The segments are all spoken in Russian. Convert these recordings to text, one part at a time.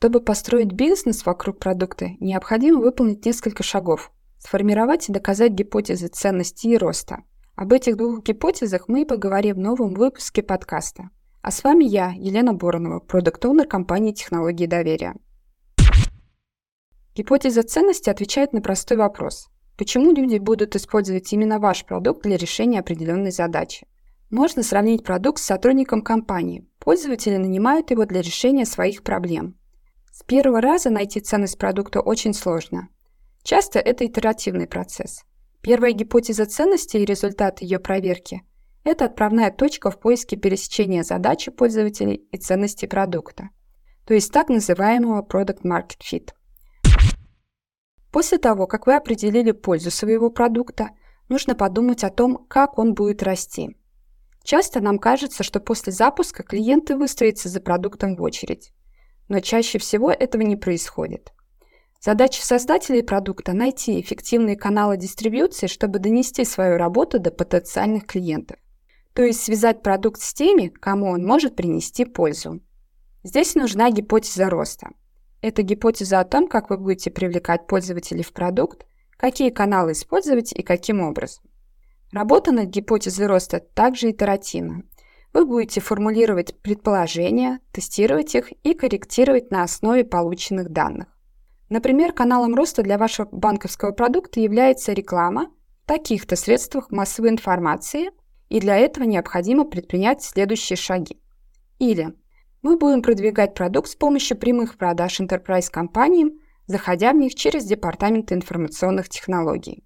Чтобы построить бизнес вокруг продукта, необходимо выполнить несколько шагов. Сформировать и доказать гипотезы ценности и роста. Об этих двух гипотезах мы и поговорим в новом выпуске подкаста. А с вами я, Елена Боронова, продукт-оунер компании «Технологии доверия». Гипотеза ценности отвечает на простой вопрос. Почему люди будут использовать именно ваш продукт для решения определенной задачи? Можно сравнить продукт с сотрудником компании. Пользователи нанимают его для решения своих проблем. С первого раза найти ценность продукта очень сложно. Часто это итеративный процесс. Первая гипотеза ценности и результат ее проверки – это отправная точка в поиске пересечения задачи пользователей и ценности продукта, то есть так называемого Product Market Fit. После того, как вы определили пользу своего продукта, нужно подумать о том, как он будет расти. Часто нам кажется, что после запуска клиенты выстроятся за продуктом в очередь. Но чаще всего этого не происходит. Задача создателей продукта – найти эффективные каналы дистрибьюции, чтобы донести свою работу до потенциальных клиентов. То есть связать продукт с теми, кому он может принести пользу. Здесь нужна гипотеза роста. Это гипотеза о том, как вы будете привлекать пользователей в продукт, какие каналы использовать и каким образом. Работа над гипотезой роста также итеративна. Вы будете формулировать предположения, тестировать их и корректировать на основе полученных данных. Например, каналом роста для вашего банковского продукта является реклама в таких-то средствах массовой информации, и для этого необходимо предпринять следующие шаги. Или мы будем продвигать продукт с помощью прямых продаж enterprise компаниям, заходя в них через Департамент информационных технологий.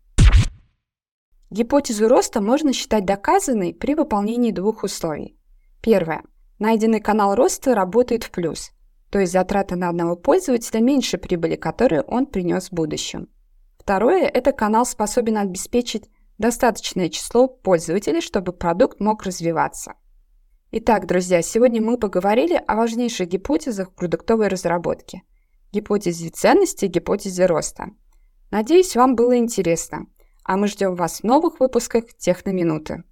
Гипотезу роста можно считать доказанной при выполнении двух условий. Первое. Найденный канал роста работает в плюс, то есть затраты на одного пользователя меньше прибыли, которую он принес в будущем. Второе – это канал способен обеспечить достаточное число пользователей, чтобы продукт мог развиваться. Итак, друзья, сегодня мы поговорили о важнейших гипотезах продуктовой разработки. Гипотезе ценности гипотезе роста. Надеюсь, вам было интересно. А мы ждем вас в новых выпусках Техноминуты.